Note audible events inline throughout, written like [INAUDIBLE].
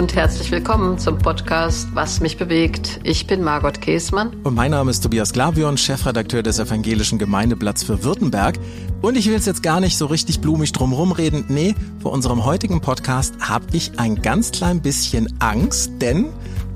und herzlich willkommen zum Podcast Was mich bewegt. Ich bin Margot Käßmann. Und mein Name ist Tobias Glavion, Chefredakteur des Evangelischen Gemeindeblatts für Württemberg. Und ich will jetzt gar nicht so richtig blumig drumherum reden. Nee, vor unserem heutigen Podcast habe ich ein ganz klein bisschen Angst, denn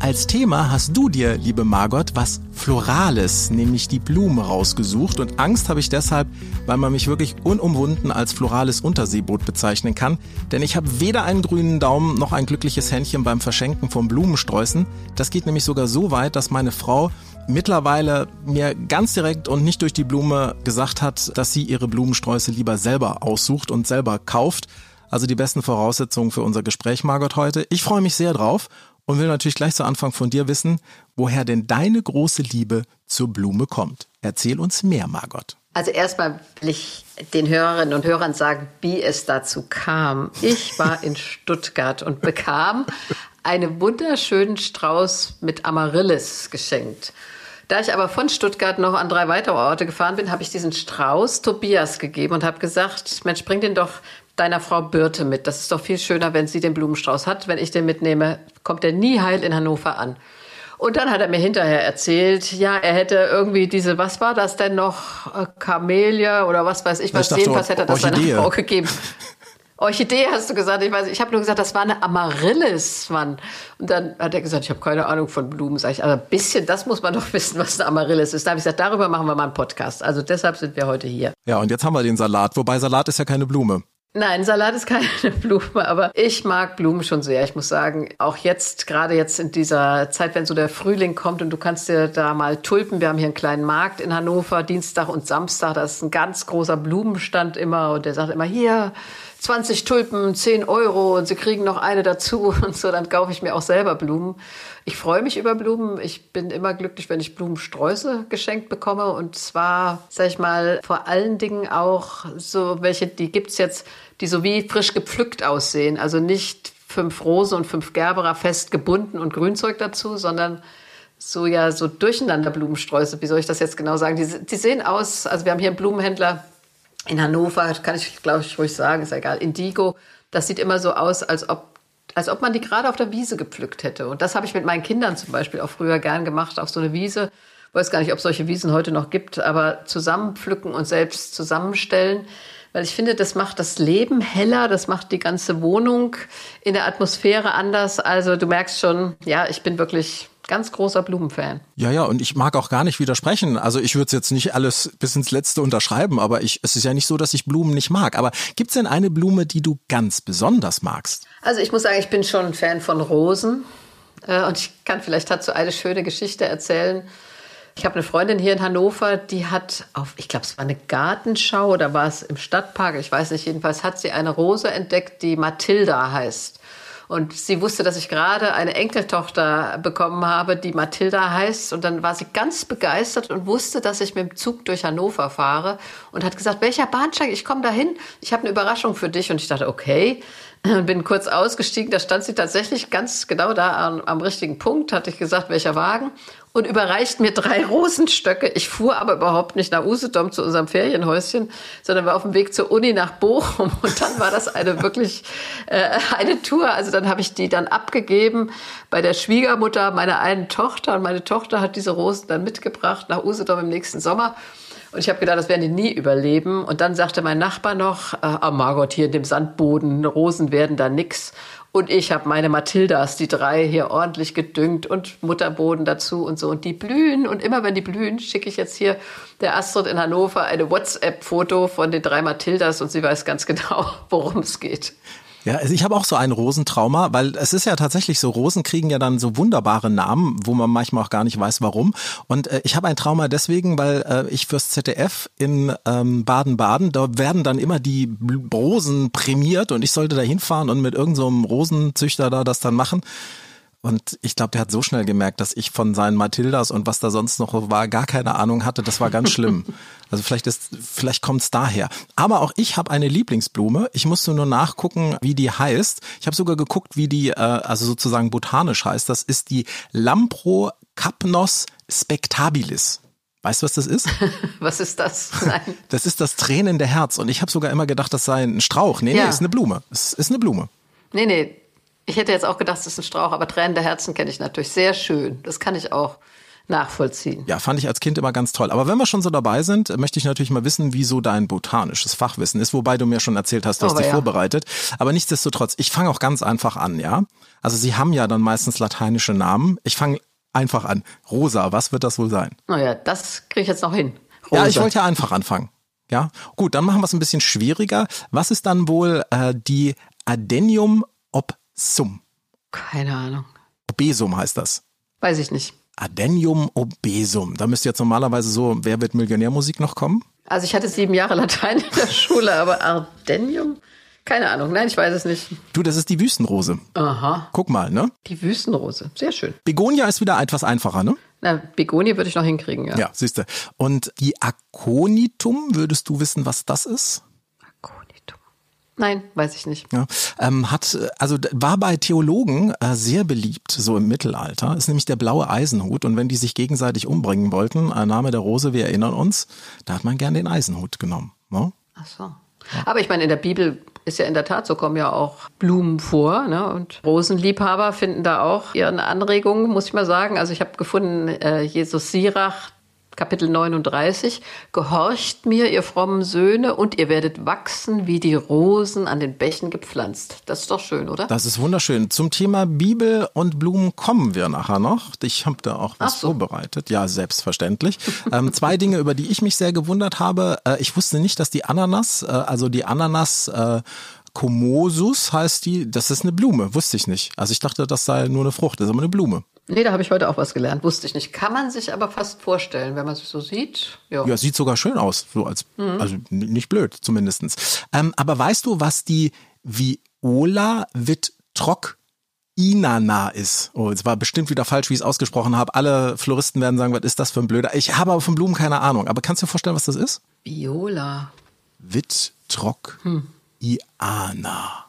als Thema hast du dir, liebe Margot, was Florales, nämlich die Blume rausgesucht. Und Angst habe ich deshalb, weil man mich wirklich unumwunden als florales Unterseeboot bezeichnen kann. Denn ich habe weder einen grünen Daumen noch ein glückliches Händchen beim Verschenken von Blumensträußen. Das geht nämlich sogar so weit, dass meine Frau mittlerweile mir ganz direkt und nicht durch die Blume gesagt hat, dass sie ihre Blumensträuße lieber selber aussucht und selber kauft. Also die besten Voraussetzungen für unser Gespräch, Margot, heute. Ich freue mich sehr drauf und will natürlich gleich zu Anfang von dir wissen, woher denn deine große Liebe zur Blume kommt. Erzähl uns mehr, Margot. Also erstmal will ich den Hörerinnen und Hörern sagen, wie es dazu kam. Ich war in Stuttgart und bekam einen wunderschönen Strauß mit Amaryllis geschenkt. Da ich aber von Stuttgart noch an drei weitere Orte gefahren bin, habe ich diesen Strauß Tobias gegeben und habe gesagt, Mensch, bring den doch deiner Frau Birte mit. Das ist doch viel schöner, wenn sie den Blumenstrauß hat. Wenn ich den mitnehme, kommt er nie heil in Hannover an. Und dann hat er mir hinterher erzählt, ja, er hätte irgendwie diese, was war das denn noch, Kamelie oder was weiß ich, was ich jedenfalls hätte er das seiner Frau gegeben. Orchidee hast du gesagt, ich weiß, ich habe nur gesagt, das war eine Amaryllis, Mann. Und dann hat er gesagt, ich habe keine Ahnung von Blumen. Sag ich, aber ein bisschen, das muss man doch [LAUGHS] wissen, was eine Amaryllis ist. Da habe ich gesagt, darüber machen wir mal einen Podcast. Also deshalb sind wir heute hier. Ja, und jetzt haben wir den Salat, wobei Salat ist ja keine Blume. Nein, Salat ist keine [LAUGHS] Blume, aber ich mag Blumen schon sehr. Ich muss sagen, auch jetzt, gerade jetzt in dieser Zeit, wenn so der Frühling kommt und du kannst dir da mal Tulpen, wir haben hier einen kleinen Markt in Hannover, Dienstag und Samstag, da ist ein ganz großer Blumenstand immer und der sagt immer, hier, 20 Tulpen, 10 Euro und sie kriegen noch eine dazu [LAUGHS] und so, dann kaufe ich mir auch selber Blumen. Ich freue mich über Blumen. Ich bin immer glücklich, wenn ich Blumensträuße geschenkt bekomme und zwar, sag ich mal, vor allen Dingen auch so welche, die gibt's jetzt, die so wie frisch gepflückt aussehen. Also nicht fünf Rosen und fünf Gerberer fest gebunden und Grünzeug dazu, sondern so ja so durcheinander Blumensträuße. Wie soll ich das jetzt genau sagen? Die, die sehen aus, also wir haben hier einen Blumenhändler in Hannover, kann ich glaube ich ruhig sagen, ist egal, Indigo. Das sieht immer so aus, als ob als ob man die gerade auf der Wiese gepflückt hätte. Und das habe ich mit meinen Kindern zum Beispiel auch früher gern gemacht, auf so eine Wiese. Ich weiß gar nicht, ob es solche Wiesen heute noch gibt, aber zusammenpflücken und selbst zusammenstellen. Weil ich finde, das macht das Leben heller, das macht die ganze Wohnung in der Atmosphäre anders. Also du merkst schon, ja, ich bin wirklich ganz großer Blumenfan. Ja, ja, und ich mag auch gar nicht widersprechen. Also ich würde es jetzt nicht alles bis ins Letzte unterschreiben, aber ich, es ist ja nicht so, dass ich Blumen nicht mag. Aber gibt es denn eine Blume, die du ganz besonders magst? Also ich muss sagen, ich bin schon ein Fan von Rosen. Äh, Und ich kann vielleicht dazu eine schöne Geschichte erzählen. Ich habe eine Freundin hier in Hannover, die hat auf, ich glaube, es war eine Gartenschau oder war es im Stadtpark, ich weiß nicht, jedenfalls hat sie eine Rose entdeckt, die Mathilda heißt. Und sie wusste, dass ich gerade eine Enkeltochter bekommen habe, die Mathilda heißt. Und dann war sie ganz begeistert und wusste, dass ich mit dem Zug durch Hannover fahre und hat gesagt, welcher Bahnsteig? Ich komme dahin. Ich habe eine Überraschung für dich. Und ich dachte, okay. [LAUGHS] Bin kurz ausgestiegen. Da stand sie tatsächlich ganz genau da am, am richtigen Punkt. Hatte ich gesagt, welcher Wagen und überreicht mir drei [LAUGHS] Rosenstöcke. Ich fuhr aber überhaupt nicht nach Usedom zu unserem Ferienhäuschen, sondern war auf dem Weg zur Uni nach Bochum. [LAUGHS] Und dann war das eine wirklich äh, eine Tour. Also dann habe ich die dann abgegeben bei der Schwiegermutter meiner einen Tochter. Und meine Tochter hat diese Rosen dann mitgebracht nach Usedom im nächsten Sommer. Und ich habe gedacht, das werden die nie überleben. Und dann sagte mein Nachbar noch, äh, oh Margot, hier in dem Sandboden, Rosen werden da nix. Und ich habe meine Mathildas, die drei, hier ordentlich gedüngt und Mutterboden dazu und so. Und die blühen. Und immer wenn die blühen, schicke ich jetzt hier der Astrid in Hannover eine WhatsApp-Foto von den drei Mathildas und sie weiß ganz genau, [LAUGHS] worum es geht. Ja, also ich habe auch so ein Rosentrauma, weil es ist ja tatsächlich so, Rosen kriegen ja dann so wunderbare Namen, wo man manchmal auch gar nicht weiß, warum. Und äh, ich habe ein Trauma deswegen, weil äh, ich fürs ZDF in ähm, Baden-Baden, da werden dann immer die Rosen prämiert und ich sollte da hinfahren und mit irgendeinem so Rosenzüchter da das dann machen. Und ich glaube, der hat so schnell gemerkt, dass ich von seinen Mathildas und was da sonst noch war, gar keine Ahnung hatte. Das war ganz schlimm. [LAUGHS] Also vielleicht ist, vielleicht kommt's daher. Aber auch ich habe eine Lieblingsblume. Ich musste nur nachgucken, wie die heißt. Ich habe sogar geguckt, wie die, äh, also sozusagen botanisch heißt. Das ist die Lamprocapnos spectabilis. Weißt du, was das ist? [LAUGHS] Was ist das? Nein. [LAUGHS] Das ist das tränende Herz. Und ich habe sogar immer gedacht, das sei ein Strauch. Nee, Ja. nee, ist eine Blume. Es ist eine Blume. Nee, nee. Ich hätte jetzt auch gedacht, es ist ein Strauch, aber tränende Herzen kenne ich natürlich. Sehr schön. Das kann ich auch nachvollziehen. Ja, fand ich als Kind immer ganz toll. Aber wenn wir schon so dabei sind, möchte ich natürlich mal wissen, wieso dein botanisches Fachwissen ist, wobei du mir schon erzählt hast, du hast dich ja. vorbereitet. Aber nichtsdestotrotz, ich fange auch ganz einfach an, ja. Also sie haben ja dann meistens lateinische Namen. Ich fange einfach an. Rosa, was wird das wohl sein? Naja, das kriege ich jetzt noch hin. Rosa. Ja, ich wollte ja einfach anfangen. Ja, gut, dann machen wir es ein bisschen schwieriger. Was ist dann wohl äh, die Adenium obsum? Keine Ahnung. Obesum heißt das. Weiß ich nicht. Adenium obesum. Da müsste jetzt normalerweise so Wer wird Millionärmusik noch kommen? Also ich hatte sieben Jahre Latein in der [LAUGHS] Schule, aber Ardenium? Keine Ahnung, nein, ich weiß es nicht. Du, das ist die Wüstenrose. Aha. Guck mal, ne? Die Wüstenrose, sehr schön. Begonia ist wieder etwas einfacher, ne? Na, Begonie würde ich noch hinkriegen, ja. Ja, siehst du. Und die Aconitum, würdest du wissen, was das ist? Nein, weiß ich nicht. Ja, ähm, hat also war bei Theologen äh, sehr beliebt so im Mittelalter. Ist nämlich der blaue Eisenhut und wenn die sich gegenseitig umbringen wollten, ein Name der Rose, wir erinnern uns, da hat man gern den Eisenhut genommen. Ne? Ach so. Aber ich meine, in der Bibel ist ja in der Tat so, kommen ja auch Blumen vor. Ne? Und Rosenliebhaber finden da auch ihren Anregungen, muss ich mal sagen. Also ich habe gefunden, äh, Jesus Sirach, Kapitel 39, Gehorcht mir, ihr frommen Söhne, und ihr werdet wachsen wie die Rosen an den Bächen gepflanzt. Das ist doch schön, oder? Das ist wunderschön. Zum Thema Bibel und Blumen kommen wir nachher noch. Ich habe da auch was so. vorbereitet. Ja, selbstverständlich. [LAUGHS] ähm, zwei Dinge, über die ich mich sehr gewundert habe. Äh, ich wusste nicht, dass die Ananas, äh, also die Ananas, äh, Comosus heißt die, das ist eine Blume, wusste ich nicht. Also ich dachte, das sei nur eine Frucht, das ist aber eine Blume. Nee, da habe ich heute auch was gelernt, wusste ich nicht. Kann man sich aber fast vorstellen, wenn man sich so sieht. Ja, ja sieht sogar schön aus, so als, mhm. also nicht blöd zumindestens. Ähm, aber weißt du, was die Viola Vitrock Inana ist. Oh, es war bestimmt wieder falsch, wie ich es ausgesprochen habe. Alle Floristen werden sagen, was ist das für ein Blöder? Ich habe aber von Blumen keine Ahnung. Aber kannst du dir vorstellen, was das ist? Viola. Vitrock hm. Iana.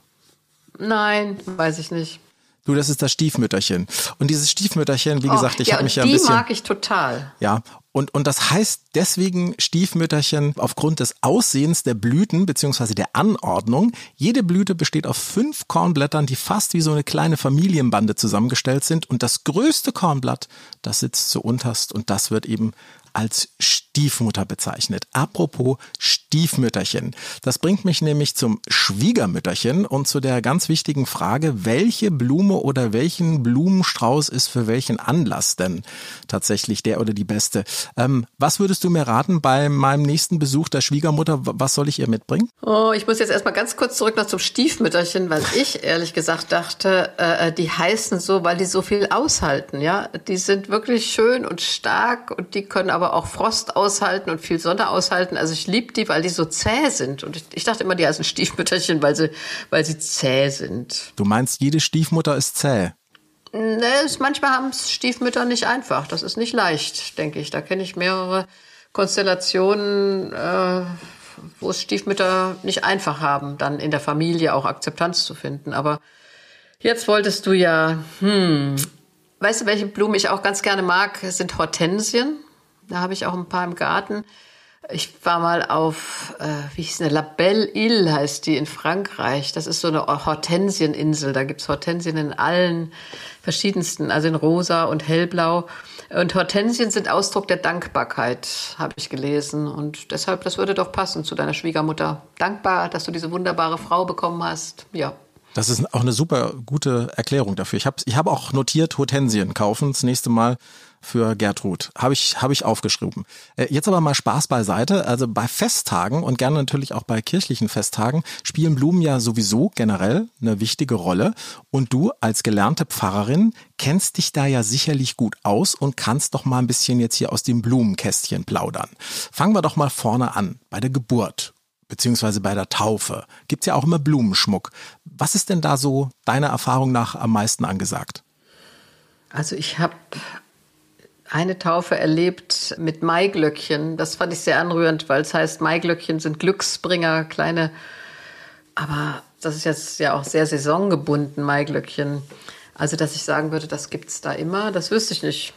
Nein, weiß ich nicht. Du, das ist das Stiefmütterchen. Und dieses Stiefmütterchen, wie oh, gesagt, ich ja, habe mich ja ein bisschen. Die mag ich total. Ja. Und, und das heißt deswegen Stiefmütterchen aufgrund des Aussehens der Blüten beziehungsweise der Anordnung. Jede Blüte besteht aus fünf Kornblättern, die fast wie so eine kleine Familienbande zusammengestellt sind. Und das größte Kornblatt, das sitzt zu unterst und das wird eben als Stiefmutter bezeichnet. Apropos Stiefmütterchen. Das bringt mich nämlich zum Schwiegermütterchen und zu der ganz wichtigen Frage, welche Blume oder welchen Blumenstrauß ist für welchen Anlass denn tatsächlich der oder die beste? Ähm, was würdest du mir raten bei meinem nächsten Besuch der Schwiegermutter? Was soll ich ihr mitbringen? Oh, ich muss jetzt erstmal ganz kurz zurück noch zum Stiefmütterchen, weil ich ehrlich gesagt dachte, äh, die heißen so, weil die so viel aushalten, ja. Die sind wirklich schön und stark und die können aber auch Frost aushalten und viel Sonne aushalten. Also ich liebe die, weil die so zäh sind. Und ich, ich dachte immer, die heißen Stiefmütterchen, weil sie, weil sie zäh sind. Du meinst, jede Stiefmutter ist zäh? Ne, manchmal haben es Stiefmütter nicht einfach. Das ist nicht leicht, denke ich. Da kenne ich mehrere Konstellationen, äh, wo es Stiefmütter nicht einfach haben, dann in der Familie auch Akzeptanz zu finden. Aber jetzt wolltest du ja, hm, weißt du, welche Blumen ich auch ganz gerne mag, sind Hortensien. Da habe ich auch ein paar im Garten. Ich war mal auf, äh, wie hieß eine La Belle Ile heißt die in Frankreich. Das ist so eine Hortensieninsel. Da gibt's Hortensien in allen verschiedensten, also in rosa und hellblau. Und Hortensien sind Ausdruck der Dankbarkeit, habe ich gelesen. Und deshalb, das würde doch passen zu deiner Schwiegermutter. Dankbar, dass du diese wunderbare Frau bekommen hast. Ja. Das ist auch eine super gute Erklärung dafür. Ich habe ich hab auch notiert, Hortensien kaufen das nächste Mal für Gertrud. Habe ich, hab ich aufgeschrieben. Äh, jetzt aber mal Spaß beiseite. Also bei Festtagen und gerne natürlich auch bei kirchlichen Festtagen spielen Blumen ja sowieso generell eine wichtige Rolle. Und du als gelernte Pfarrerin kennst dich da ja sicherlich gut aus und kannst doch mal ein bisschen jetzt hier aus dem Blumenkästchen plaudern. Fangen wir doch mal vorne an, bei der Geburt beziehungsweise bei der Taufe. Gibt's ja auch immer Blumenschmuck. Was ist denn da so deiner Erfahrung nach am meisten angesagt? Also ich habe eine Taufe erlebt mit Maiglöckchen. Das fand ich sehr anrührend, weil es heißt, Maiglöckchen sind Glücksbringer, kleine. Aber das ist jetzt ja auch sehr saisongebunden, Maiglöckchen. Also, dass ich sagen würde, das gibt es da immer, das wüsste ich nicht.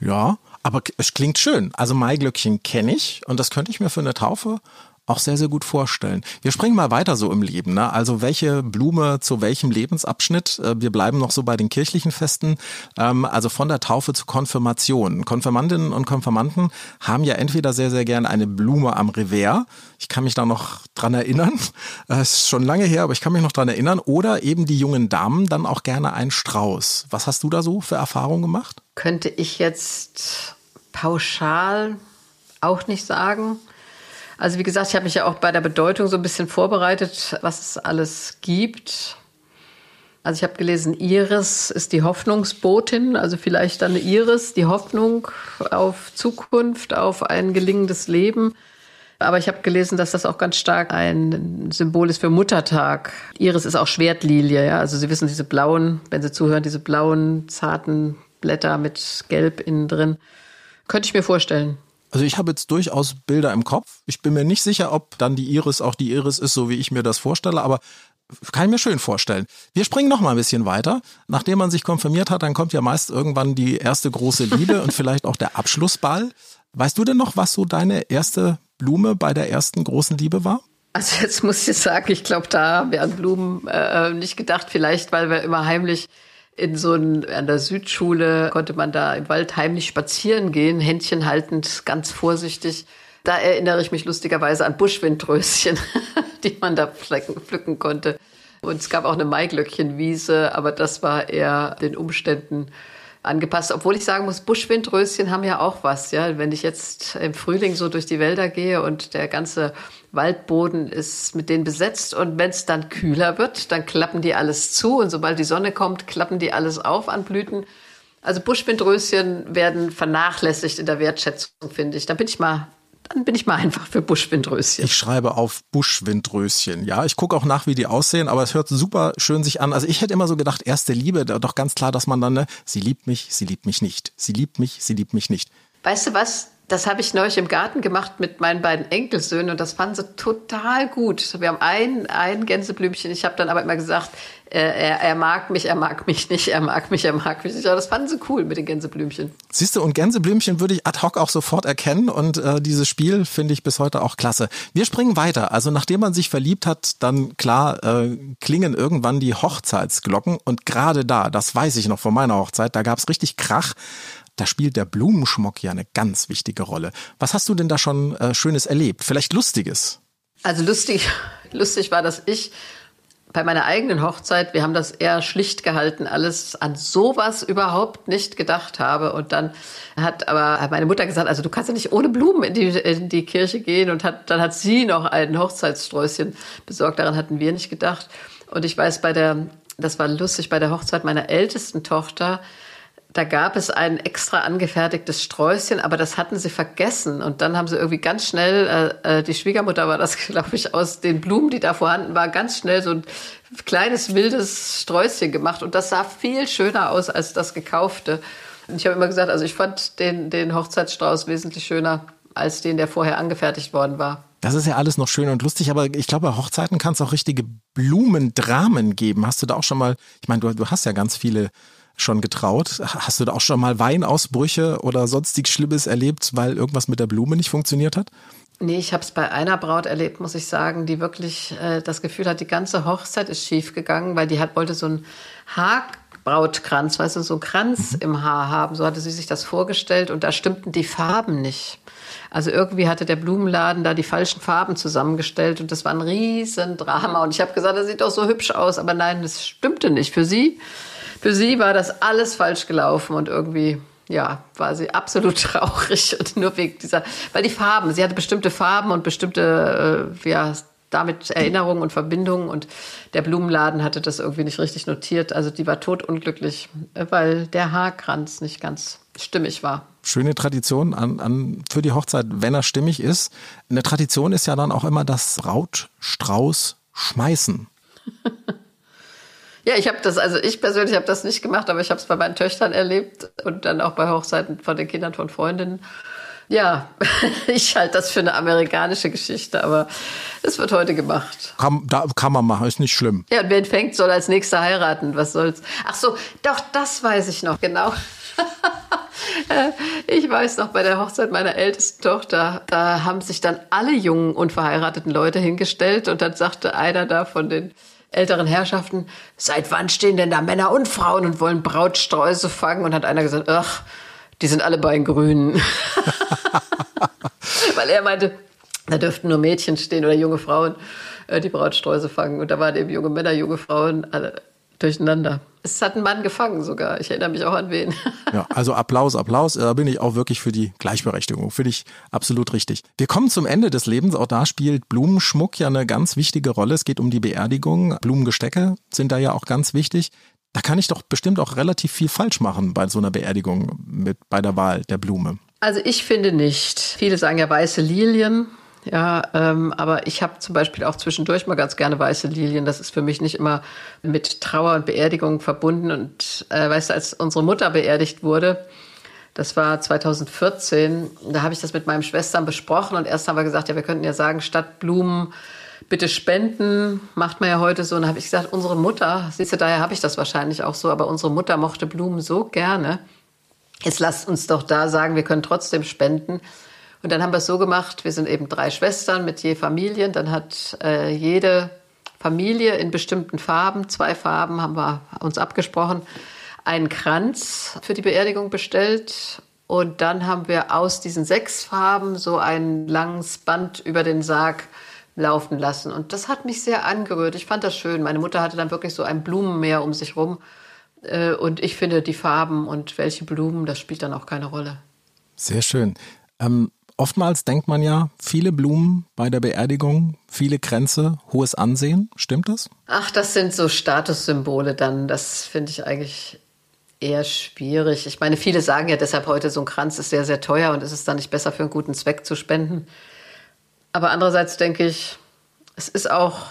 Ja, aber es klingt schön. Also Maiglöckchen kenne ich und das könnte ich mir für eine Taufe auch sehr, sehr gut vorstellen. Wir springen mal weiter so im Leben. Ne? Also welche Blume zu welchem Lebensabschnitt? Äh, wir bleiben noch so bei den kirchlichen Festen. Ähm, also von der Taufe zur Konfirmation. Konfirmandinnen und Konfirmanden haben ja entweder sehr, sehr gern eine Blume am Revers. Ich kann mich da noch dran erinnern. [LAUGHS] Es ist schon lange her, aber ich kann mich noch dran erinnern. Oder eben die jungen Damen dann auch gerne einen Strauß. Was hast du da so für Erfahrungen gemacht? Könnte ich jetzt pauschal auch nicht sagen. Also wie gesagt, ich habe mich ja auch bei der Bedeutung so ein bisschen vorbereitet, was es alles gibt. Also ich habe gelesen, Iris ist die Hoffnungsbotin, also vielleicht dann Iris, die Hoffnung auf Zukunft, auf ein gelingendes Leben. Aber ich habe gelesen, dass das auch ganz stark ein Symbol ist für Muttertag. Iris ist auch Schwertlilie, ja. Also Sie wissen, diese blauen, wenn Sie zuhören, diese blauen, zarten Blätter mit Gelb innen drin. Könnte ich mir vorstellen. Also ich habe jetzt durchaus Bilder im Kopf. Ich bin mir nicht sicher, ob dann die Iris auch die Iris ist, so wie ich mir das vorstelle, aber kann ich mir schön vorstellen. Wir springen noch mal ein bisschen weiter. Nachdem man sich konfirmiert hat, dann kommt ja meist irgendwann die erste große Liebe [LAUGHS] und vielleicht auch der Abschlussball. Weißt du denn noch, was so deine erste Blume bei der ersten großen Liebe war? Also jetzt muss ich sagen, ich glaube, da an Blumen äh, nicht gedacht. Vielleicht, weil wir immer heimlich in so ein, an der Südschule konnte man da im Wald heimlich spazieren gehen, Händchen haltend, ganz vorsichtig. Da erinnere ich mich lustigerweise an Buschwindröschen, [LAUGHS] die man da pflücken, pflücken konnte. Und es gab auch eine Maiglöckchenwiese, aber das war eher den Umständen angepasst. Obwohl ich sagen muss, Buschwindröschen haben ja auch was. Ja, wenn ich jetzt im Frühling so durch die Wälder gehe und der ganze Waldboden ist mit denen besetzt und wenn es dann kühler wird, dann klappen die alles zu und sobald die Sonne kommt, klappen die alles auf an Blüten. Also Buschwindröschen werden vernachlässigt in der Wertschätzung, finde ich. Da bin ich mal dann bin ich mal einfach für Buschwindröschen. Ich schreibe auf Buschwindröschen. Ja, ich gucke auch nach, wie die aussehen, aber es hört super schön sich an. Also ich hätte immer so gedacht, erste Liebe, doch ganz klar, dass man dann, ne, sie liebt mich, sie liebt mich nicht. Sie liebt mich, sie liebt mich nicht. Weißt du was? Das habe ich neulich im Garten gemacht mit meinen beiden Enkelsöhnen und das fanden sie total gut. Wir haben ein, ein Gänseblümchen. Ich habe dann aber immer gesagt, äh, er, er mag mich, er mag mich nicht, er mag mich, er mag mich nicht. Aber das fanden sie cool mit den Gänseblümchen. Siehst du, und Gänseblümchen würde ich ad hoc auch sofort erkennen und äh, dieses Spiel finde ich bis heute auch klasse. Wir springen weiter. Also nachdem man sich verliebt hat, dann klar äh, klingen irgendwann die Hochzeitsglocken und gerade da, das weiß ich noch von meiner Hochzeit, da gab es richtig Krach da spielt der Blumenschmuck ja eine ganz wichtige Rolle. Was hast du denn da schon äh, Schönes erlebt? Vielleicht Lustiges? Also lustig, [LAUGHS] lustig war, dass ich bei meiner eigenen Hochzeit, wir haben das eher schlicht gehalten, alles an sowas überhaupt nicht gedacht habe. Und dann hat aber meine Mutter gesagt, also du kannst ja nicht ohne Blumen in die, in die Kirche gehen. Und hat, dann hat sie noch ein Hochzeitssträußchen besorgt. Daran hatten wir nicht gedacht. Und ich weiß, bei der, das war lustig, bei der Hochzeit meiner ältesten Tochter, da gab es ein extra angefertigtes Sträußchen, aber das hatten sie vergessen. Und dann haben sie irgendwie ganz schnell, äh, äh die Schwiegermutter war das, [LAUGHS] glaube ich, aus den Blumen, die da vorhanden waren, ganz schnell so ein kleines wildes Sträußchen gemacht. Und das sah viel schöner aus als das gekaufte. Und ich habe immer gesagt, also ich fand den, den Hochzeitsstrauß wesentlich schöner als den, der vorher angefertigt worden war. Das ist ja alles noch schön und lustig, aber ich glaube, bei Hochzeiten kann es auch richtige Blumendramen geben. Hast du da auch schon mal, ich meine, du, du hast ja ganz viele schon getraut? Hast du da auch schon mal Weinausbrüche oder sonstig Schlimmes erlebt, weil irgendwas mit der Blume nicht funktioniert hat? Nee, ich habe es bei einer Braut erlebt, muss ich sagen, die wirklich äh, das Gefühl hat, die ganze Hochzeit ist schief gegangen, weil die hat wollte so einen Haarbrautkranz, weißt du, so einen Kranz mhm. im Haar haben. So hatte sie sich das vorgestellt und da stimmten die Farben nicht. Also irgendwie hatte der Blumenladen da die falschen Farben zusammengestellt und das war ein Riesendrama. Und ich habe gesagt, das sieht doch so hübsch aus, aber nein, das stimmte nicht für sie für sie war das alles falsch gelaufen und irgendwie ja, war sie absolut [LAUGHS] traurig und nur wegen dieser, weil die Farben, sie hatte bestimmte Farben und bestimmte, äh, ja, damit Erinnerungen und Verbindungen und der Blumenladen hatte das irgendwie nicht richtig notiert. Also die war totunglücklich, weil der Haarkranz nicht ganz stimmig war. Schöne Tradition an, an, für die Hochzeit, wenn er stimmig ist. Eine Tradition ist ja dann auch immer das Brautstrauß schmeißen. [LAUGHS] Ja, ich habe das, also ich persönlich habe das nicht gemacht, aber ich habe es bei meinen Töchtern erlebt und dann auch bei Hochzeiten von den Kindern von Freundinnen. Ja, [LAUGHS] ich halte das für eine amerikanische Geschichte, aber es wird heute gemacht. Kann, da, kann man machen, ist nicht schlimm. Ja, und wer fängt, soll als nächster heiraten. Was soll's? Ach so, doch, das weiß ich noch, genau. [LAUGHS] Ich weiß noch, bei der Hochzeit meiner ältesten Tochter, da haben sich dann alle jungen, unverheirateten Leute hingestellt und dann sagte einer da von den älteren Herrschaften, seit wann stehen denn da Männer und Frauen und wollen Brautsträuße fangen? Und hat einer gesagt, ach, die sind alle bei den Grünen. [LAUGHS] Weil er meinte, da dürften nur Mädchen stehen oder junge Frauen, äh, die Brautsträuße fangen. Und da waren eben junge Männer, junge Frauen, alle durcheinander. Es hat ein Mann gefangen sogar. Ich erinnere mich auch an wen. [LAUGHS] Ja, also Applaus, Applaus. Da bin ich auch wirklich für die Gleichberechtigung. Finde ich absolut richtig. Wir kommen zum Ende des Lebens. Auch da spielt Blumenschmuck ja eine ganz wichtige Rolle. Es geht um die Beerdigung. Blumengestecke sind da ja auch ganz wichtig. Da kann ich doch bestimmt auch relativ viel falsch machen bei so einer Beerdigung mit, bei der Wahl der Blume. Also ich finde nicht. Viele sagen ja weiße Lilien. Ja, ähm, aber ich habe zum Beispiel auch zwischendurch mal ganz gerne weiße Lilien. Das ist für mich nicht immer mit Trauer und Beerdigung verbunden. Und äh, weißt du, als unsere Mutter beerdigt wurde, das war 2014, da habe ich das mit meinen Schwestern besprochen und erst haben wir gesagt, ja, wir könnten ja sagen, statt Blumen bitte spenden, macht man ja heute so. Und dann habe ich gesagt, unsere Mutter, siehst du, daher habe ich das wahrscheinlich auch so, aber unsere Mutter mochte Blumen so gerne. Jetzt lasst uns doch da sagen, wir können trotzdem spenden. Und dann haben wir es so gemacht, wir sind eben drei Schwestern mit je Familien. Dann hat äh, jede Familie in bestimmten Farben, zwei Farben haben wir uns abgesprochen, einen Kranz für die Beerdigung bestellt. Und dann haben wir aus diesen sechs Farben so ein langes Band über den Sarg laufen lassen. Und das hat mich sehr angerührt. Ich fand das schön. Meine Mutter hatte dann wirklich so ein Blumenmeer um sich rum. Äh, und ich finde, die Farben und welche Blumen, das spielt dann auch keine Rolle. Sehr schön. Ähm, oftmals denkt man ja, viele Blumen bei der Beerdigung, viele Kränze, hohes Ansehen. Stimmt das? Ach, das sind so Statussymbole dann. Das finde ich eigentlich eher schwierig. Ich meine, viele sagen ja deshalb heute, so ein Kranz ist sehr, sehr teuer und ist es dann nicht besser für einen guten Zweck zu spenden. Aber andererseits denke ich, es ist auch,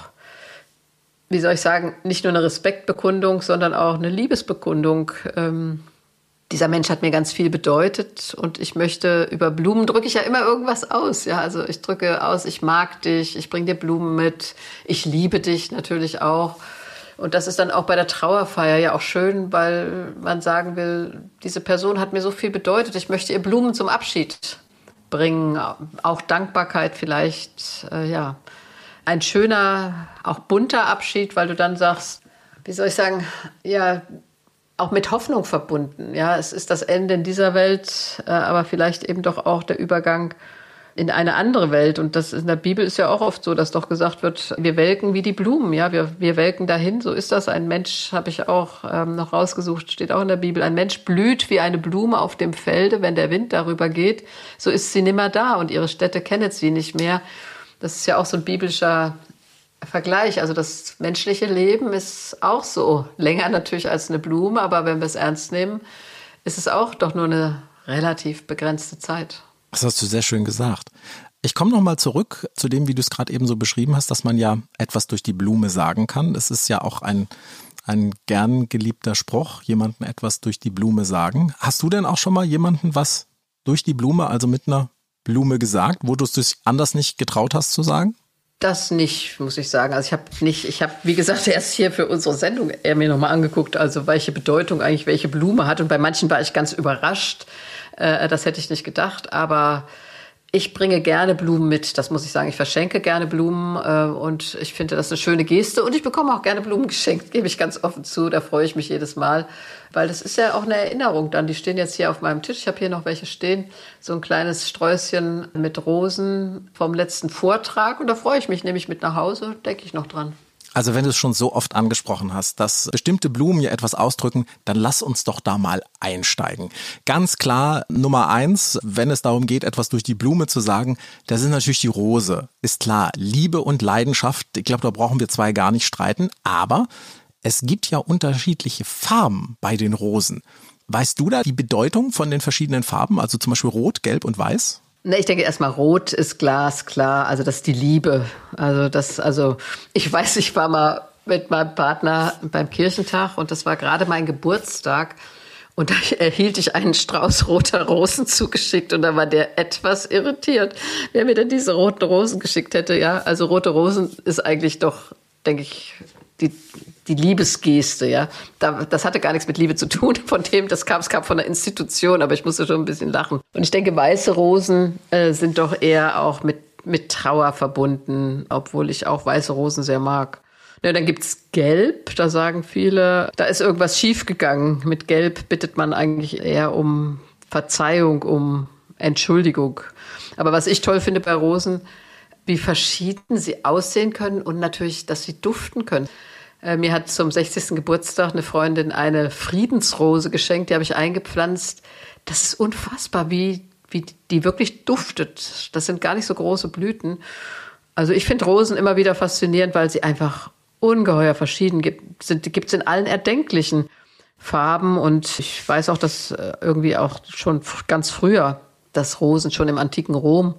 wie soll ich sagen, nicht nur eine Respektbekundung, sondern auch eine Liebesbekundung. Ähm, dieser Mensch hat mir ganz viel bedeutet und ich möchte über Blumen drücke ich ja immer irgendwas aus. Ja, also ich drücke aus, ich mag dich, ich bringe dir Blumen mit, ich liebe dich natürlich auch. Und das ist dann auch bei der Trauerfeier ja auch schön, weil man sagen will, diese Person hat mir so viel bedeutet, ich möchte ihr Blumen zum Abschied bringen, auch Dankbarkeit vielleicht, äh, ja. Ein schöner, auch bunter Abschied, weil du dann sagst, wie soll ich sagen, ja, auch mit Hoffnung verbunden. Ja, es ist das Ende in dieser Welt, äh, aber vielleicht eben doch auch der Übergang in eine andere Welt. Und das in der Bibel ist ja auch oft so, dass doch gesagt wird, wir welken wie die Blumen, ja, wir, wir welken dahin. So ist das. Ein Mensch, habe ich auch ähm, noch rausgesucht, steht auch in der Bibel. Ein Mensch blüht wie eine Blume auf dem Felde, wenn der Wind darüber geht. So ist sie nimmer da und ihre Städte kennet sie nicht mehr. Das ist ja auch so ein biblischer Vergleich. Also das menschliche Leben ist auch so länger natürlich als eine Blume, aber wenn wir es ernst nehmen, ist es auch doch nur eine relativ begrenzte Zeit. Das hast du sehr schön gesagt. Ich komme nochmal zurück zu dem, wie du es gerade eben so beschrieben hast, dass man ja etwas durch die Blume sagen kann. Es ist ja auch ein, ein gern geliebter Spruch, jemanden etwas durch die Blume sagen. Hast du denn auch schon mal jemanden was durch die Blume, also mit einer Blume gesagt, wo du es dich anders nicht getraut hast zu sagen? Das nicht, muss ich sagen. Also ich habe nicht, ich habe, wie gesagt, [LAUGHS] erst hier für unsere Sendung er mir nochmal angeguckt, also welche Bedeutung eigentlich welche Blume hat. Und bei manchen war ich ganz überrascht. Äh, das hätte ich nicht gedacht. Aber ich bringe gerne Blumen mit, das muss ich sagen. Ich verschenke gerne Blumen äh, und ich finde das eine schöne Geste. Und ich bekomme auch gerne Blumen geschenkt, gebe ich ganz offen zu. Da freue ich mich jedes Mal, weil das ist ja auch eine Erinnerung dann. Die stehen jetzt hier auf meinem Tisch. Ich habe hier noch welche stehen. So ein kleines Sträußchen mit Rosen vom letzten Vortrag. Und da freue ich mich nämlich mit nach Hause, denke ich noch dran. Also wenn du es schon so oft angesprochen hast, dass bestimmte Blumen ja etwas ausdrücken, dann lass uns doch da mal einsteigen. Ganz klar, Nummer eins, wenn es darum geht, etwas durch die Blume zu sagen, das ist natürlich die Rose. Ist klar, Liebe und Leidenschaft, ich glaube, da brauchen wir zwei gar nicht streiten, aber es gibt ja unterschiedliche Farben bei den Rosen. Weißt du da die Bedeutung von den verschiedenen Farben, also zum Beispiel Rot, Gelb und Weiß? Ne, ich denke erstmal rot ist glasklar, also das ist die Liebe. Also das, also ich weiß, ich war mal mit meinem Partner beim Kirchentag und das war gerade mein Geburtstag. Und da erhielt ich einen Strauß roter Rosen [LAUGHS] zugeschickt und da war der etwas irritiert, wer mir denn diese roten Rosen geschickt hätte. Ja, also rote Rosen ist eigentlich doch, denke ich, die, die Liebesgeste, ja. das hatte gar nichts mit Liebe zu tun von dem, das kam, es kam von der Institution, aber ich musste schon ein bisschen lachen. Und ich denke, weiße Rosen äh, sind doch eher auch mit, mit Trauer verbunden, obwohl ich auch weiße Rosen sehr mag. Ja, dann gibt's Gelb, da sagen viele, da ist irgendwas schiefgegangen. Mit Gelb bittet man eigentlich eher um Verzeihung, um Entschuldigung. Aber was ich toll finde bei Rosen, wie verschieden sie aussehen können und natürlich, dass sie duften können. Äh, mir hat zum 60. Geburtstag eine Freundin eine Friedensrose geschenkt, die habe ich eingepflanzt. Das ist unfassbar, wie, wie die wirklich duftet. Das sind gar nicht so große Blüten. Also ich finde Rosen immer wieder faszinierend, weil sie einfach ungeheuer verschieden gibt. Sind, gibt es in allen erdenklichen Farben und ich weiß auch, dass äh, irgendwie auch schon ganz früher, dass Rosen schon im antiken Rom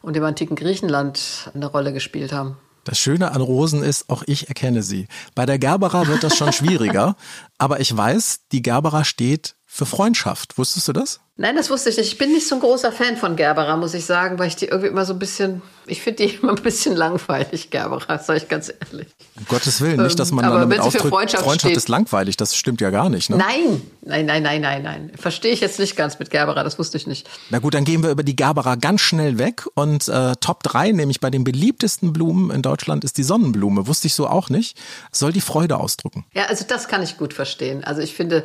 und im antiken Griechenland eine Rolle gespielt haben. Das Schöne an Rosen ist, auch ich erkenne sie. Bei der Gerbera wird das schon [LAUGHS] schwieriger, aber ich weiß, die Gerbera steht für Freundschaft. Wusstest du das? Nein, das wusste ich nicht. Ich bin nicht so ein großer Fan von Gerbera, muss ich sagen, weil ich die irgendwie immer so ein bisschen, ich finde die [LAUGHS] immer ein bisschen langweilig, Gerbera, sage ich ganz ehrlich. Um Gottes Willen, nicht, dass man ähm, dann damit ausdrückt, Freundschaft, Freundschaft ist langweilig, das stimmt ja gar nicht. Ne? Nein, nein, nein, nein, nein, nein. Verstehe ich jetzt nicht ganz mit Gerbera, das wusste ich nicht. Na gut, dann gehen wir über die Gerbera ganz schnell weg und äh, Top 3, nämlich bei den beliebtesten Blumen in Deutschland ist die Sonnenblume. Wusste ich so auch nicht. Soll die Freude ausdrücken. Ja, also das kann ich gut verstehen. Also ich finde,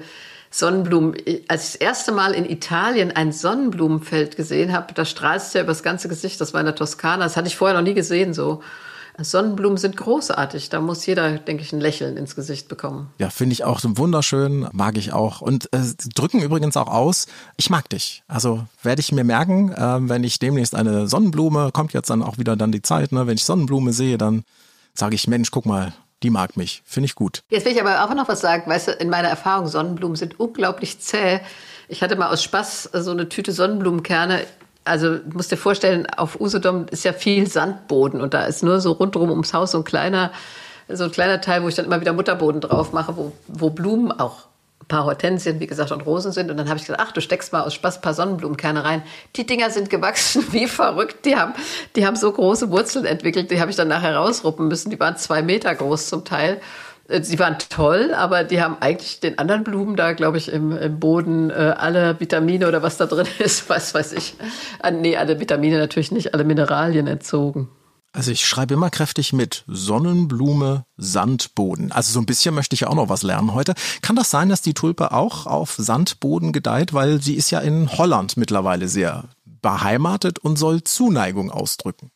Sonnenblumen. Als ich das erste Mal in Italien ein Sonnenblumenfeld gesehen habe, da strahlt es ja über das ganze Gesicht. Das war in der Toskana. Das hatte ich vorher noch nie gesehen so. Sonnenblumen sind großartig. Da muss jeder, denke ich, ein Lächeln ins Gesicht bekommen. Ja, finde ich auch wunderschön, mag ich auch. Und äh, drücken übrigens auch aus, ich mag dich. Also werde ich mir merken, äh, wenn ich demnächst eine Sonnenblume, kommt jetzt dann auch wieder dann die Zeit, ne? wenn ich Sonnenblume sehe, dann sage ich, Mensch, guck mal, die mag mich. Finde ich gut. Jetzt will ich aber auch noch was sagen. Weißt du, in meiner Erfahrung, Sonnenblumen sind unglaublich zäh. Ich hatte mal aus Spaß so eine Tüte Sonnenblumenkerne. Also musst dir vorstellen, auf Usedom ist ja viel Sandboden und da ist nur so rundherum ums Haus so ein kleiner, so ein kleiner Teil, wo ich dann immer wieder Mutterboden drauf mache, wo, wo Blumen auch paar Hortensien, wie gesagt, und Rosen sind. Und dann habe ich gesagt, ach, du steckst mal aus Spaß ein paar Sonnenblumenkerne rein. Die Dinger sind gewachsen [LAUGHS] wie verrückt. Die haben, die haben so große Wurzeln entwickelt, die habe ich dann nachher rausruppen müssen. Die waren zwei Meter groß zum Teil. Äh, sie waren toll, aber die haben eigentlich den anderen Blumen da, glaube ich, im, im Boden äh, alle Vitamine oder was da drin [LAUGHS] ist, was weiß ich. Ah, nee, alle Vitamine natürlich nicht, alle Mineralien entzogen. Also ich schreibe immer kräftig mit Sonnenblume, Sandboden. Also so ein bisschen möchte ich auch noch was lernen heute. Kann das sein, dass die Tulpe auch auf Sandboden gedeiht, weil sie ist ja in Holland mittlerweile sehr beheimatet und soll Zuneigung ausdrücken?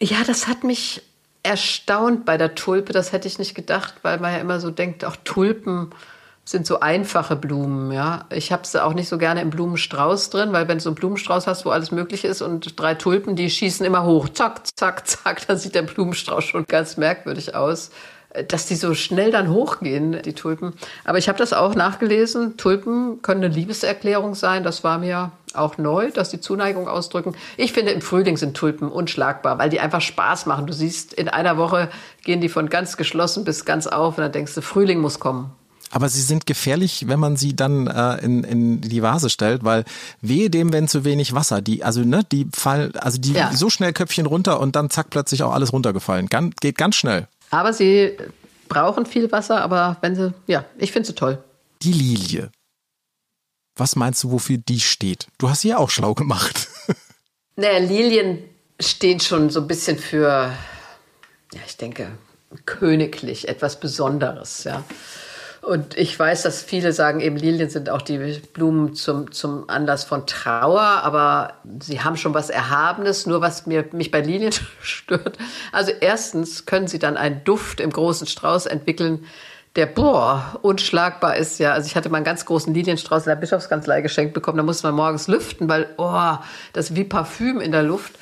Ja, das hat mich erstaunt bei der Tulpe. Das hätte ich nicht gedacht, weil man ja immer so denkt, auch Tulpen sind so einfache Blumen, ja. Ich habe sie auch nicht so gerne im Blumenstrauß drin, weil wenn du so einen Blumenstrauß hast, wo alles möglich ist und drei Tulpen, die schießen immer hoch, zack, zack, zack, [LAUGHS] dann sieht der Blumenstrauß schon ganz merkwürdig aus, dass die so schnell dann hochgehen, die Tulpen. Aber ich habe das auch nachgelesen. Tulpen können eine Liebeserklärung sein. Das war mir auch neu, dass die Zuneigung ausdrücken. Ich finde, im Frühling sind Tulpen unschlagbar, weil die einfach Spaß machen. Du siehst, in einer Woche gehen die von ganz geschlossen bis ganz auf und dann denkst du, Frühling muss kommen. Aber sie sind gefährlich, wenn man sie dann äh, in, in die Vase stellt, weil wehe dem, wenn zu wenig Wasser, die, also ne, die fallen, also die ja. so schnell Köpfchen runter und dann zack plötzlich auch alles runtergefallen. Gan, geht ganz schnell. Aber sie brauchen viel Wasser, aber wenn sie, ja, ich finde sie toll. Die Lilie. Was meinst du, wofür die steht? Du hast sie ja auch schlau gemacht. [LAUGHS] Naja, Lilien stehen schon so ein bisschen für, ja, ich denke, königlich, etwas Besonderes, ja. Und ich weiß, dass viele sagen, eben Lilien sind auch die Blumen zum, zum Anlass von Trauer, aber sie haben schon was Erhabenes. Nur was mir, mich bei Lilien [LAUGHS] stört. Also erstens können sie dann einen Duft im großen Strauß entwickeln, der, boah, unschlagbar ist. Ja, also ich hatte mal einen ganz großen Lilienstrauß in der Bischofskanzlei geschenkt bekommen. Da musste man morgens lüften, weil, oh, das ist wie Parfüm in der Luft.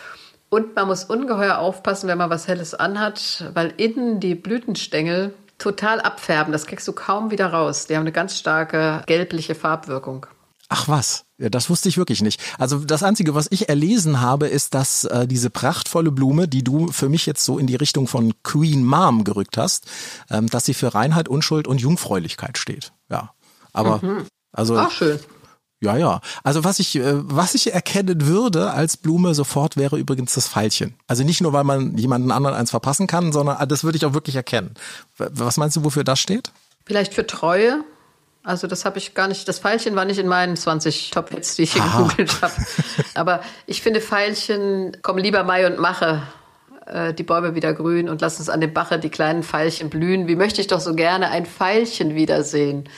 Und man muss ungeheuer aufpassen, wenn man was Helles anhat, weil innen die Blütenstängel total abfärben. Das kriegst du kaum wieder raus. Die haben eine ganz starke gelbliche Farbwirkung. Ach was, ja, das wusste ich wirklich nicht. Also das Einzige, was ich erlesen habe, ist, dass äh, diese prachtvolle Blume, die du für mich jetzt so in die Richtung von Queen Mom gerückt hast, ähm, dass sie für Reinheit, Unschuld und Jungfräulichkeit steht. Ja, aber mhm. also Ach, schön. Ja, ja. Also was ich, äh, was ich erkennen würde als Blume sofort wäre übrigens das Pfeilchen. Also nicht nur, weil man jemanden anderen eins verpassen kann, sondern ah, das würde ich auch wirklich erkennen. Was meinst du, wofür das steht? Vielleicht für Treue. Also das habe ich gar nicht, das Pfeilchen war nicht in meinen 20 Top-Hits, die ich hier Aha. gegoogelt habe. [LAUGHS] Aber ich finde Pfeilchen, komm lieber Mai und mache äh, die Bäume wieder grün und lass uns an dem Bache die kleinen Pfeilchen blühen. Wie möchte ich doch so gerne ein Pfeilchen wiedersehen.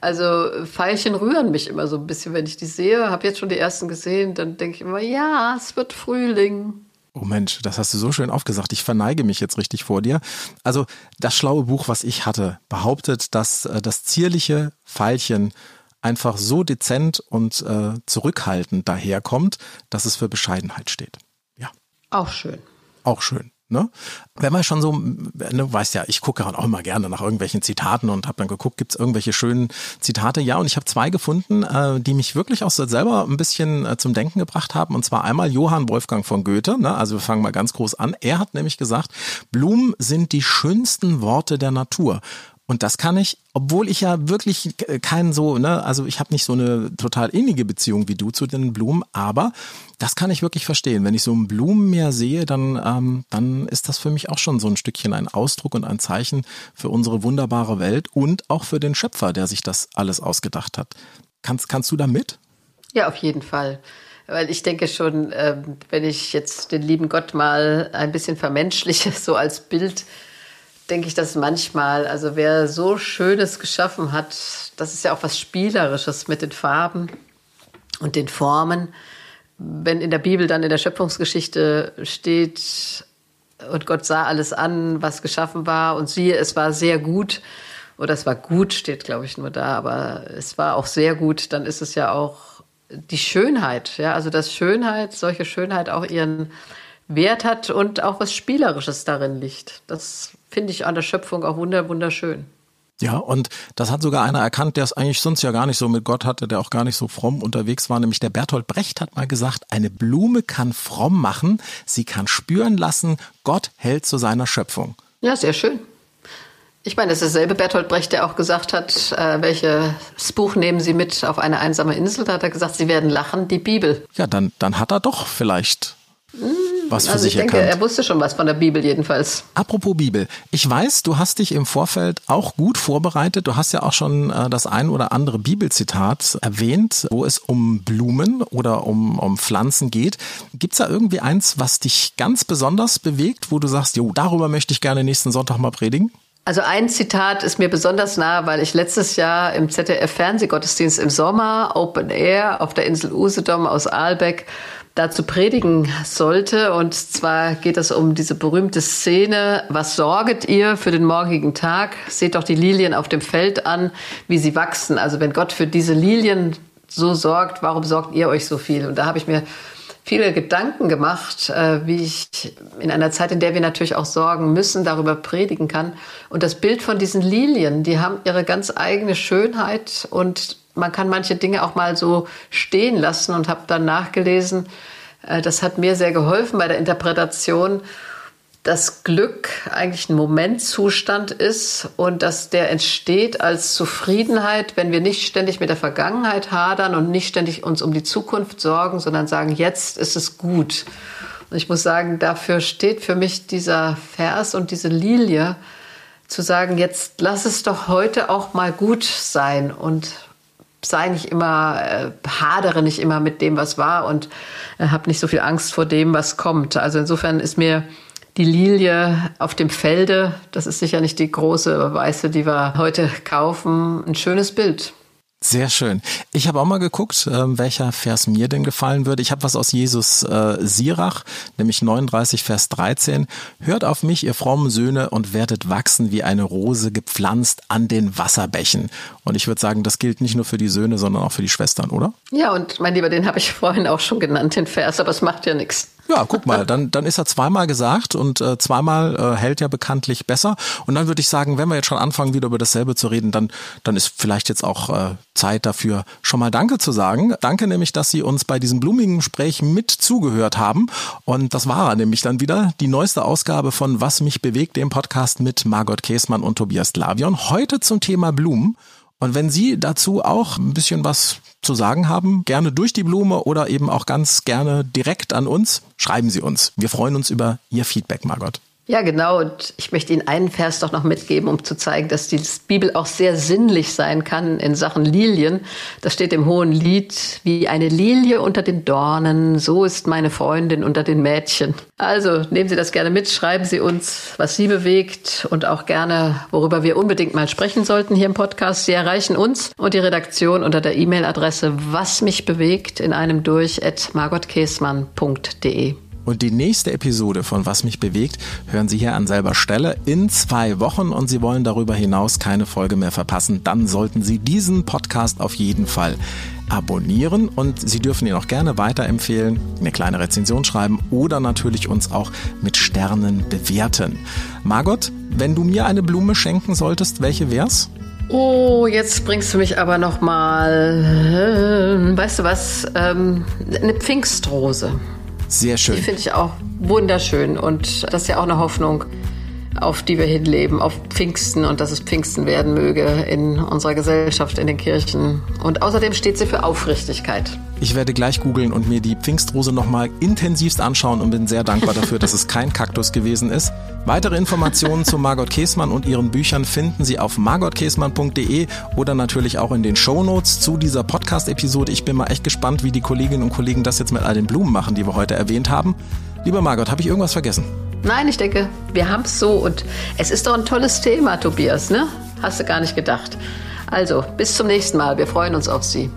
Also Pfeilchen rühren mich immer so ein bisschen, wenn ich die sehe. Habe jetzt schon die ersten gesehen, dann denke ich immer, ja, es wird Frühling. Oh Mensch, das hast du so schön aufgesagt. Ich verneige mich jetzt richtig vor dir. Also das schlaue Buch, was ich hatte, behauptet, dass äh, das zierliche Pfeilchen einfach so dezent und äh, zurückhaltend daherkommt, dass es für Bescheidenheit steht. Ja. Auch schön. Auch schön. Ne? Wenn man schon so, ne, weißt ja, ich gucke auch immer gerne nach irgendwelchen Zitaten und habe dann geguckt, gibt es irgendwelche schönen Zitate? Ja, und ich habe zwei gefunden, äh, die mich wirklich auch selber ein bisschen äh, zum Denken gebracht haben. Und zwar einmal Johann Wolfgang von Goethe. Ne? Also wir fangen mal ganz groß an. Er hat nämlich gesagt, Blumen sind die schönsten Worte der Natur. Und das kann ich, obwohl ich ja wirklich keinen so, ne, also ich habe nicht so eine total innige Beziehung wie du zu den Blumen, aber das kann ich wirklich verstehen. Wenn ich so ein Blumenmeer sehe, dann, ähm, dann ist das für mich auch schon so ein Stückchen ein Ausdruck und ein Zeichen für unsere wunderbare Welt und auch für den Schöpfer, der sich das alles ausgedacht hat. Kannst, kannst du da mit? Ja, auf jeden Fall. Weil ich denke schon, ähm, wenn ich jetzt den lieben Gott mal ein bisschen vermenschliche, [LAUGHS] so als Bild, denke ich das manchmal. Also wer so Schönes geschaffen hat, das ist ja auch was Spielerisches mit den Farben und den Formen. Wenn in der Bibel dann in der Schöpfungsgeschichte steht, und Gott sah alles an, was geschaffen war, und siehe, es war sehr gut, oder es war gut, steht glaube ich nur da, aber es war auch sehr gut, dann ist es ja auch die Schönheit, ja, also dass Schönheit, solche Schönheit auch ihren Wert hat und auch was Spielerisches darin liegt. Das finde ich an der Schöpfung auch wunderschön. Ja, und das hat sogar einer erkannt, der es eigentlich sonst ja gar nicht so mit Gott hatte, der auch gar nicht so fromm unterwegs war, nämlich der Bertolt Brecht hat mal gesagt, eine Blume kann fromm machen, sie kann spüren lassen, Gott hält zu seiner Schöpfung. Ja, sehr schön. Ich meine, das ist derselbe Bertolt Brecht, der auch gesagt hat, äh, welches Buch nehmen Sie mit auf eine einsame Insel? Da hat er gesagt, Sie werden lachen, die Bibel. Ja, dann, dann hat er doch vielleicht was für also sich ich denke, erkannt. er wusste schon was von der Bibel jedenfalls. Apropos Bibel, ich weiß, du hast dich im Vorfeld auch gut vorbereitet. Du hast ja auch schon äh, das ein oder andere Bibelzitat erwähnt, wo es um Blumen oder um, um Pflanzen geht. Gibt es da irgendwie eins, was dich ganz besonders bewegt, wo du sagst, jo, darüber möchte ich gerne nächsten Sonntag mal predigen? Also ein Zitat ist mir besonders nahe, weil ich letztes Jahr im ZDF Fernsehgottesdienst im Sommer Open Air auf der Insel Usedom aus Aalbeck dazu predigen sollte. Und zwar geht es um diese berühmte Szene, was sorget ihr für den morgigen Tag? Seht doch die Lilien auf dem Feld an, wie sie wachsen. Also wenn Gott für diese Lilien so sorgt, warum sorgt ihr euch so viel? Und da habe ich mir viele Gedanken gemacht, äh, wie ich in einer Zeit, in der wir natürlich auch sorgen müssen, darüber predigen kann. Und das Bild von diesen Lilien, die haben ihre ganz eigene Schönheit und man kann manche Dinge auch mal so stehen lassen und habe dann nachgelesen. Äh, das hat mir sehr geholfen bei der Interpretation, dass Glück eigentlich ein Momentzustand ist und dass der entsteht als Zufriedenheit, wenn wir nicht ständig mit der Vergangenheit hadern und nicht ständig uns um die Zukunft sorgen, sondern sagen, jetzt ist es gut. Und ich muss sagen, dafür steht für mich dieser Vers und diese Lilie, zu sagen, jetzt lass es doch heute auch mal gut sein und sei nicht immer, äh, hadere nicht immer mit dem, was war und äh, habe nicht so viel Angst vor dem, was kommt. Also insofern ist mir die Lilie auf dem Felde, das ist sicher nicht die große weiße, die wir heute kaufen, ein schönes Bild. Sehr schön. Ich habe auch mal geguckt, äh, welcher Vers mir denn gefallen würde. Ich habe was aus Jesus äh, Sirach, nämlich 39, Vers 13. Hört auf mich, ihr frommen Söhne, und werdet wachsen wie eine Rose gepflanzt an den Wasserbächen. Und ich würde sagen, das gilt nicht nur für die Söhne, sondern auch für die Schwestern, oder? Ja, und mein Lieber, den habe ich vorhin auch schon genannt, den Vers, aber es macht ja nichts. Ja, guck mal, dann, dann ist er zweimal gesagt und äh, zweimal äh, hält ja bekanntlich besser. Und dann würde ich sagen, wenn wir jetzt schon anfangen, wieder über dasselbe zu reden, dann, dann ist vielleicht jetzt auch äh, Zeit dafür, schon mal Danke zu sagen. Danke nämlich, dass Sie uns bei diesem blumigen Gespräch mit zugehört haben. Und das war nämlich dann wieder die neueste Ausgabe von Was mich bewegt, dem Podcast mit Margot Käßmann und Tobias Glavion. Heute zum Thema Blumen. Und wenn Sie dazu auch ein bisschen was zu sagen haben, gerne durch die Blume oder eben auch ganz gerne direkt an uns, schreiben Sie uns. Wir freuen uns über Ihr Feedback, Margot. Ja, genau. Und ich möchte Ihnen einen Vers doch noch mitgeben, um zu zeigen, dass die Bibel auch sehr sinnlich sein kann in Sachen Lilien. Das steht im Hohen Lied, wie eine Lilie unter den Dornen, so ist meine Freundin unter den Mädchen. Also nehmen Sie das gerne mit, schreiben Sie uns, was Sie bewegt und auch gerne, worüber wir unbedingt mal sprechen sollten hier im Podcast. Sie erreichen uns und die Redaktion unter der E-Mail-Adresse was mich bewegt in einem durch at margotkäsmann.de. Und die nächste Episode von Was mich bewegt hören Sie hier an selber Stelle in zwei Wochen und Sie wollen darüber hinaus keine Folge mehr verpassen, dann sollten Sie diesen Podcast auf jeden Fall abonnieren und Sie dürfen ihn auch gerne weiterempfehlen, eine kleine Rezension schreiben oder natürlich uns auch mit Sternen bewerten. Margot, wenn du mir eine Blume schenken solltest, welche wär's? Oh, jetzt bringst du mich aber noch mal, äh, weißt du was, ähm, eine Pfingstrose. Sehr schön. Die finde ich auch wunderschön und das ist ja auch eine Hoffnung, auf die wir hinleben, auf Pfingsten und dass es Pfingsten werden möge in unserer Gesellschaft, in den Kirchen. Und außerdem steht sie für Aufrichtigkeit. Ich werde gleich googeln und mir die Pfingstrose nochmal intensivst anschauen und bin sehr dankbar dafür, dass es kein Kaktus gewesen ist. Weitere Informationen zu Margot Käßmann und ihren Büchern finden Sie auf margotkäßmann.de oder natürlich auch in den Shownotes zu dieser Podcast-Episode. Ich bin mal echt gespannt, wie die Kolleginnen und Kollegen das jetzt mit all den Blumen machen, die wir heute erwähnt haben. Lieber Margot, habe ich irgendwas vergessen? Nein, ich denke, wir haben es so und es ist doch ein tolles Thema, Tobias, ne? Hast du gar nicht gedacht. Also, bis zum nächsten Mal. Wir freuen uns auf Sie.